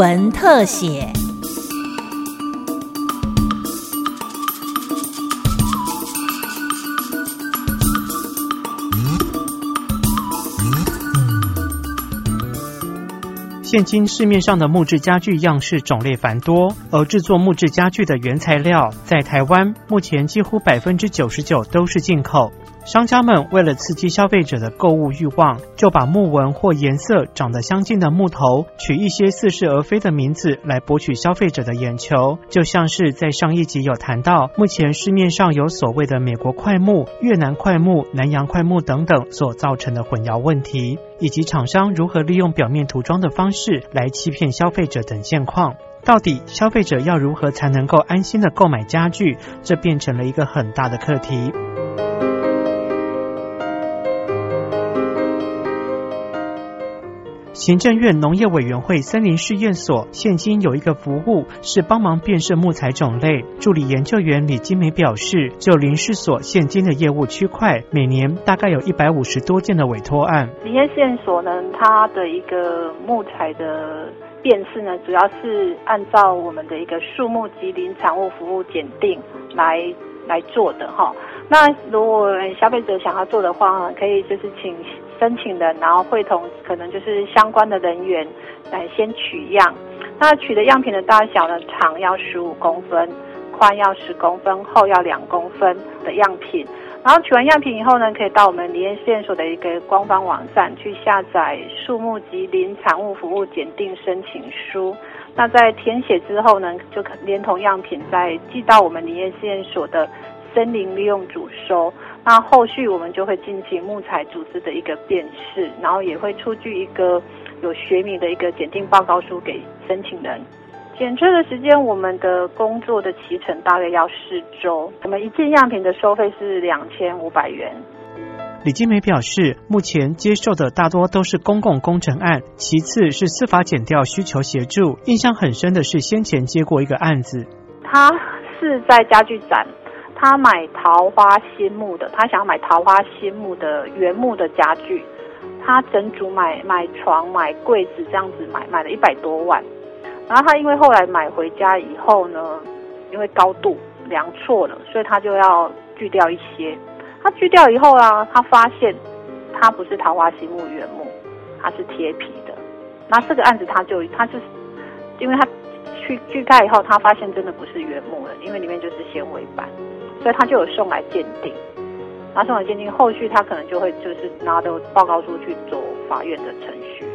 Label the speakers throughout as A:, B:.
A: 文特写。
B: 现今市面上的木质家具样式种类繁多，而制作木质家具的原材料在台湾目前几乎百分之九十九都是进口。商家们为了刺激消费者的购物欲望，就把木纹或颜色长得相近的木头取一些似是而非的名字来博取消费者的眼球。就像是在上一集有谈到，目前市面上有所谓的美国快木、越南快木、南洋快木等等所造成的混淆问题，以及厂商如何利用表面涂装的方式来欺骗消费者等现况。到底消费者要如何才能够安心的购买家具？这变成了一个很大的课题。行政院农业委员会森林试验所现今有一个服务是帮忙辨识木材种类。助理研究员李金梅表示，就林试所现今的业务区块，每年大概有一百五十多件的委托案。
C: 林业试验所呢，它的一个木材的辨识呢，主要是按照我们的一个树木及林产物服务检定来来做的哈。那如果消费者想要做的话，可以就是请。申请人，然后会同可能就是相关的人员来先取样。那取的样品的大小呢，长要十五公分，宽要十公分，厚要两公分的样品。然后取完样品以后呢，可以到我们林业试验所的一个官方网站去下载树木及林产物服务检定申请书。那在填写之后呢，就可连同样品再寄到我们林业试验所的森林利用组收。那后续我们就会进行木材组织的一个辨识，然后也会出具一个有学名的一个检定报告书给申请人。检测的时间，我们的工作的期程大约要四周。我们一件样品的收费是两千五百元。
B: 李金梅表示，目前接受的大多都是公共工程案，其次是司法减调需求协助。印象很深的是先前接过一个案子，
C: 他是在家具展。他买桃花心木的，他想要买桃花心木的原木的家具，他整组买买床买柜子这样子买买了一百多万，然后他因为后来买回家以后呢，因为高度量错了，所以他就要锯掉一些。他锯掉以后啊，他发现他不是桃花心木原木，他是贴皮的。那这个案子他就他就是因为他去锯开以后，他发现真的不是原木了，因为里面就是纤维板。所以他就有送来鉴定，拿送来鉴定，后续他可能就会就是拿着报告书去走法院的程序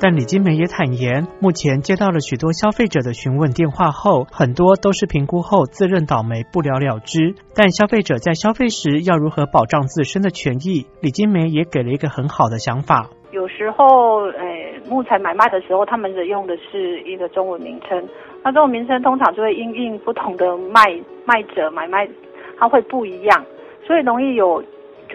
B: 但李金梅也坦言，目前接到了许多消费者的询问电话后，很多都是评估后自认倒霉不了了之。但消费者在消费时要如何保障自身的权益，李金梅也给了一个很好的想法。
C: 有时候，诶，木材买卖的时候，他们的用的是一个中文名称，那这种名称通常就会因应不同的卖卖者买卖。它会不一样，所以容易有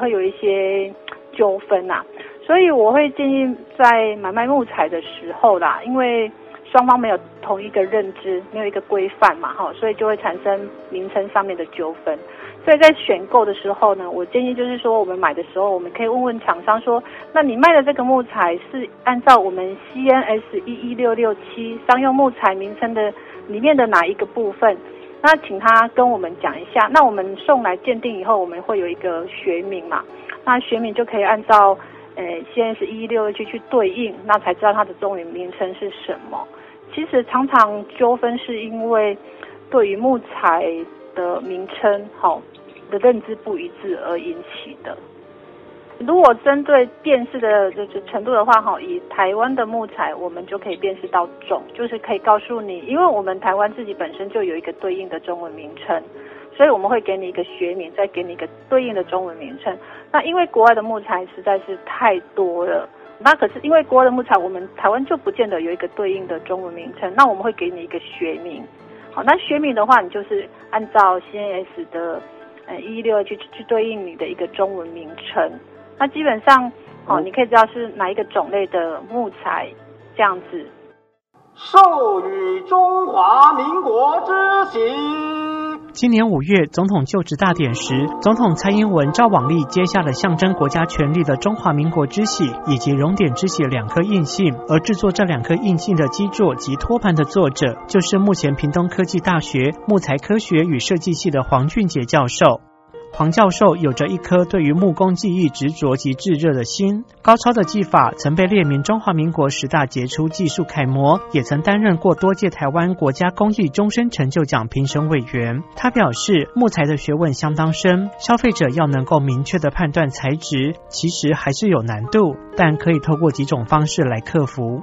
C: 会有一些纠纷呐。所以我会建议在买卖木材的时候啦，因为双方没有同一个认知，没有一个规范嘛，哈，所以就会产生名称上面的纠纷。所以在选购的时候呢，我建议就是说，我们买的时候，我们可以问问厂商说，那你卖的这个木材是按照我们 CNS 一一六六七商用木材名称的里面的哪一个部分？那请他跟我们讲一下，那我们送来鉴定以后，我们会有一个学名嘛？那学名就可以按照，呃，现在是一一六七去对应，那才知道它的中文名称是什么。其实常常纠纷是因为对于木材的名称，好，的认知不一致而引起的。如果针对辨识的就是程度的话，哈，以台湾的木材，我们就可以辨识到种，就是可以告诉你，因为我们台湾自己本身就有一个对应的中文名称，所以我们会给你一个学名，再给你一个对应的中文名称。那因为国外的木材实在是太多了，那可是因为国外的木材，我们台湾就不见得有一个对应的中文名称，那我们会给你一个学名。好，那学名的话，你就是按照 CNS 的呃一六去去对应你的一个中文名称。那基本上，哦，你可以知道是哪一个种类的木材，这样子。
D: 授予中华民国之行。
B: 今年五月总统就职大典时，总统蔡英文赵往例接下了象征国家权力的中华民国之玺以及熔点之玺两颗印信，而制作这两颗印信的基座及托盘的作者，就是目前屏东科技大学木材科学与设计系的黄俊杰教授。黄教授有着一颗对于木工技艺执着及炙热的心，高超的技法曾被列名中华民国十大杰出技术楷模，也曾担任过多届台湾国家工艺终身成就奖评审委员。他表示，木材的学问相当深，消费者要能够明确的判断材质，其实还是有难度，但可以透过几种方式来克服。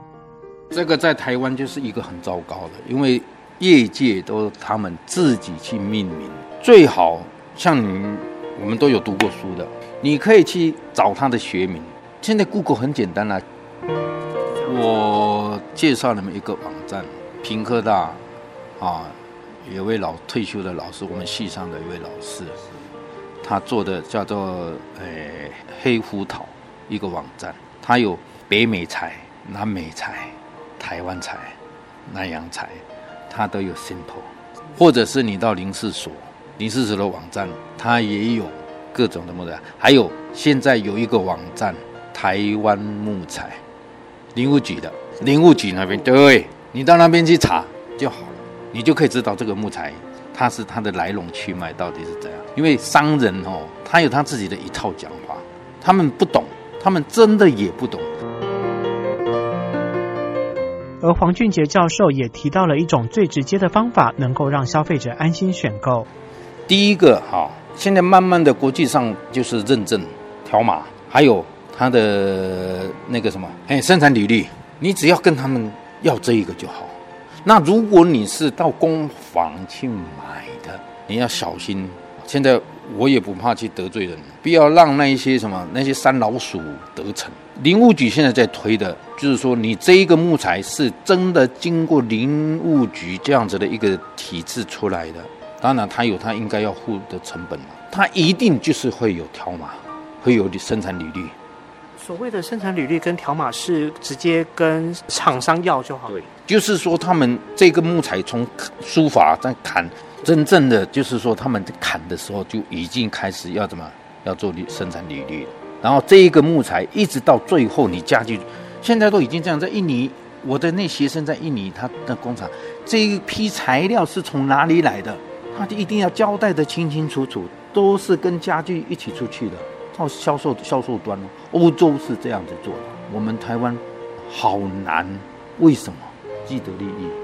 A: 这个在台湾就是一个很糟糕的，因为业界都他们自己去命名，最好。像你，我们都有读过书的，你可以去找它的学名。现在 Google 很简单啦，我介绍你们一个网站，平科大啊，有位老退休的老师，我们系上的一位老师，他做的叫做呃黑胡桃一个网站，它有北美材、南美材、台湾材、南洋材，它都有 simple，或者是你到林试所。林世哲的网站，它也有各种的木材，还有现在有一个网站，台湾木材，林务局的，林务局那边，对，你到那边去查就好了，你就可以知道这个木材，它是它的来龙去脉到底是怎样。因为商人哦，他有他自己的一套讲话，他们不懂，他们真的也不懂。
B: 而黄俊杰教授也提到了一种最直接的方法，能够让消费者安心选购。
A: 第一个哈，现在慢慢的国际上就是认证条码，还有它的那个什么，哎，生产履历，你只要跟他们要这一个就好。那如果你是到工坊去买的，你要小心。现在我也不怕去得罪人，不要让那一些什么那些山老鼠得逞。林务局现在在推的，就是说你这一个木材是真的经过林务局这样子的一个体制出来的。当然，他有他应该要付的成本嘛，他一定就是会有条码，会有生产履历。
B: 所谓的生产履历跟条码是直接跟厂商要就好。
A: 对，就是说他们这个木材从书法在砍，真正的就是说他们砍的时候就已经开始要怎么要做生产履历。然后这一个木材一直到最后你家具，现在都已经这样，在印尼，我的那学生在印尼，他的工厂这一批材料是从哪里来的？他就一定要交代的清清楚楚，都是跟家具一起出去的，到销售销售端欧洲是这样子做的，我们台湾好难，为什么？既得利益。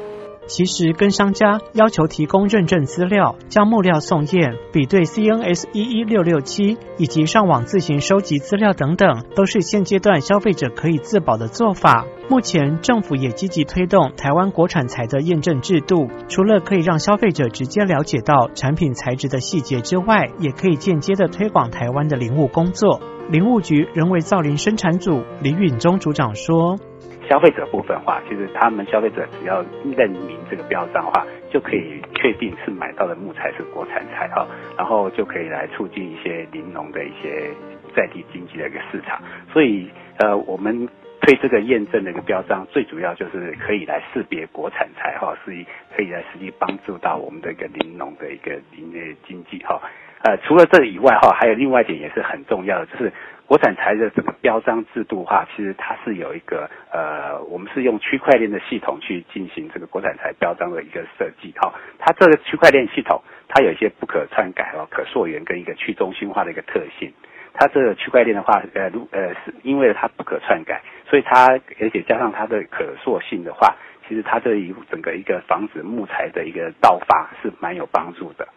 B: 其实跟商家要求提供认证资料、将木料送验、比对 CNS 一一六六七以及上网自行收集资料等等，都是现阶段消费者可以自保的做法。目前政府也积极推动台湾国产材的验证制度，除了可以让消费者直接了解到产品材质的细节之外，也可以间接的推广台湾的林务工作。林务局人为造林生产组李允忠组长说。
D: 消费者部分话，其实他们消费者只要认明这个标章的话，就可以确定是买到的木材是国产材哈，然后就可以来促进一些林农的一些在地经济的一个市场。所以呃，我们推这个验证的一个标章，最主要就是可以来识别国产材哈，是可以来实际帮助到我们的一个林农的一个林业经济哈。呃，除了这以外哈，还有另外一点也是很重要的，就是国产材的这个标章制度哈，其实它是有一个呃，我们是用区块链的系统去进行这个国产材标章的一个设计哈。它这个区块链系统，它有一些不可篡改哦、可溯源跟一个去中心化的一个特性。它这个区块链的话，呃，如呃是因为它不可篡改，所以它而且加上它的可塑性的话，其实它这一整个一个防止木材的一个盗伐是蛮有帮助的。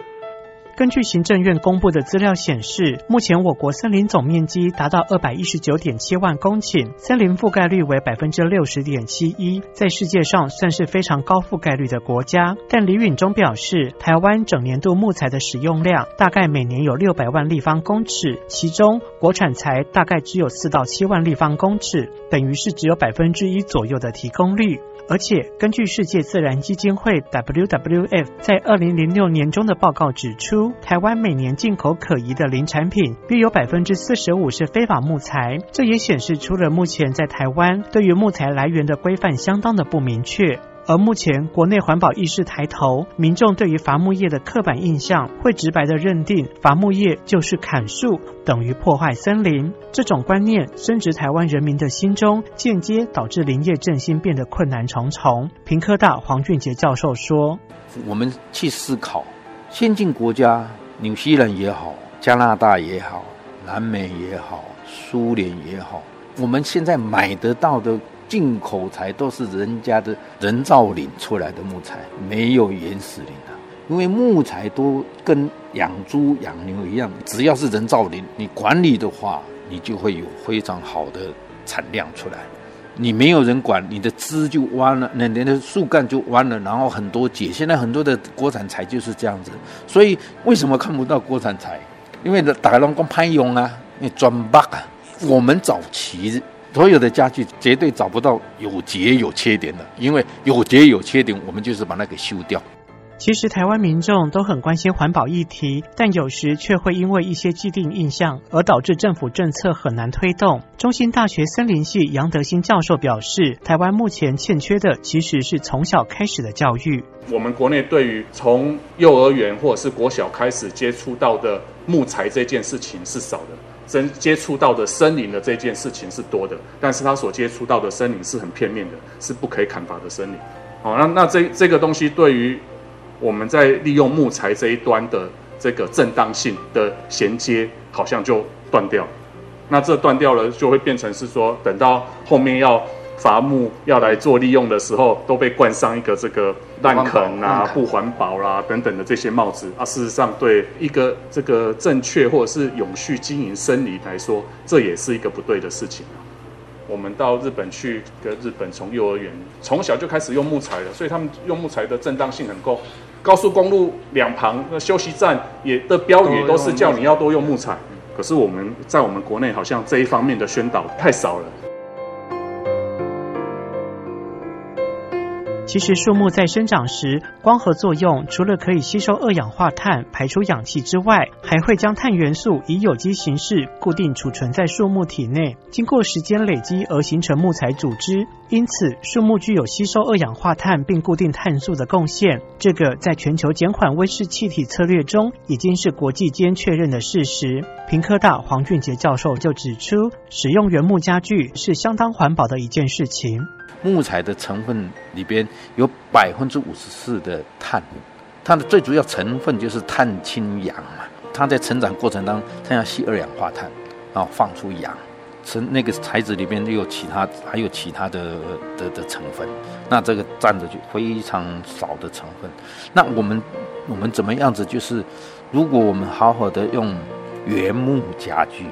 B: 根据行政院公布的资料显示，目前我国森林总面积达到二百一十九点七万公顷，森林覆盖率为百分之六十点七一，在世界上算是非常高覆盖率的国家。但李允中表示，台湾整年度木材的使用量大概每年有六百万立方公尺，其中国产材大概只有四到七万立方公尺，等于是只有百分之一左右的提供率。而且，根据世界自然基金会 （WWF） 在二零零六年中的报告指出，台湾每年进口可疑的林产品约有百分之四十五是非法木材。这也显示出了目前在台湾对于木材来源的规范相当的不明确。而目前国内环保意识抬头，民众对于伐木业的刻板印象会直白的认定伐木业就是砍树，等于破坏森林。这种观念深植台湾人民的心中，间接导致林业振兴变得困难重重。平科大黄俊杰教授说：“
A: 我们去思考，先进国家，纽西兰也好，加拿大也好，南美也好，苏联也好，我们现在买得到的。”进口材都是人家的人造林出来的木材，没有原始林啊。因为木材都跟养猪养牛一样，只要是人造林，你管理的话，你就会有非常好的产量出来。你没有人管，你的枝就弯了，那连的树干就弯了，然后很多节。现在很多的国产材就是这样子，所以为什么看不到国产材？因为打开龙光潘用啊，那砖巴啊，我们早期。所有的家具绝对找不到有节有缺点的，因为有节有缺点，我们就是把它给修掉。
B: 其实台湾民众都很关心环保议题，但有时却会因为一些既定印象而导致政府政策很难推动。中心大学森林系杨德兴教授表示，台湾目前欠缺的其实是从小开始的教育。
E: 我们国内对于从幼儿园或者是国小开始接触到的木材这件事情是少的。真接触到的森林的这件事情是多的，但是他所接触到的森林是很片面的，是不可以砍伐的森林。好，那那这这个东西对于我们在利用木材这一端的这个正当性的衔接，好像就断掉。那这断掉了，就会变成是说，等到后面要。伐木要来做利用的时候，都被冠上一个这个滥垦啊、不环保啦等等的这些帽子啊。事实上，对一个这个正确或者是永续经营生理来说，这也是一个不对的事情啊。我们到日本去，跟日本从幼儿园从小就开始用木材了，所以他们用木材的正当性很够。高速公路两旁那休息站也的标语都是叫你要多用木材。可是我们在我们国内好像这一方面的宣导太少了。
B: 其实，树木在生长时，光合作用除了可以吸收二氧化碳、排出氧气之外，还会将碳元素以有机形式固定储存在树木体内，经过时间累积而形成木材组织。因此，树木具有吸收二氧化碳并固定碳素的贡献。这个在全球减缓温室气体策略中，已经是国际间确认的事实。平科大黄俊杰教授就指出，使用原木家具是相当环保的一件事情。
A: 木材的成分里边有百分之五十四的碳，它的最主要成分就是碳氢氧嘛。它在成长过程当中，它要吸二氧化碳，然后放出氧。成那个材质里面又有其他，还有其他的的的成分，那这个占的就非常少的成分。那我们我们怎么样子？就是如果我们好好的用原木家具，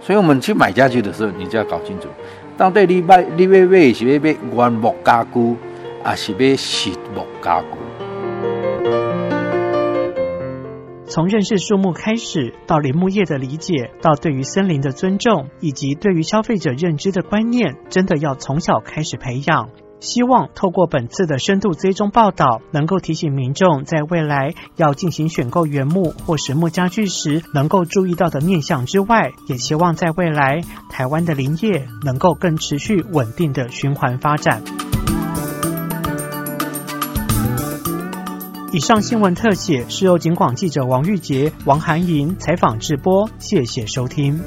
A: 所以我们去买家具的时候，你就要搞清楚。到底你买你要买是买原木家具，还是买实木家具？
B: 从认识树木开始，到林木业的理解，到对于森林的尊重，以及对于消费者认知的观念，真的要从小开始培养。希望透过本次的深度追踪报道，能够提醒民众在未来要进行选购原木或实木家具时，能够注意到的面向之外，也希望在未来台湾的林业能够更持续稳定的循环发展。以上新闻特写是由警广记者王玉杰、王涵莹采访直播，谢谢收听。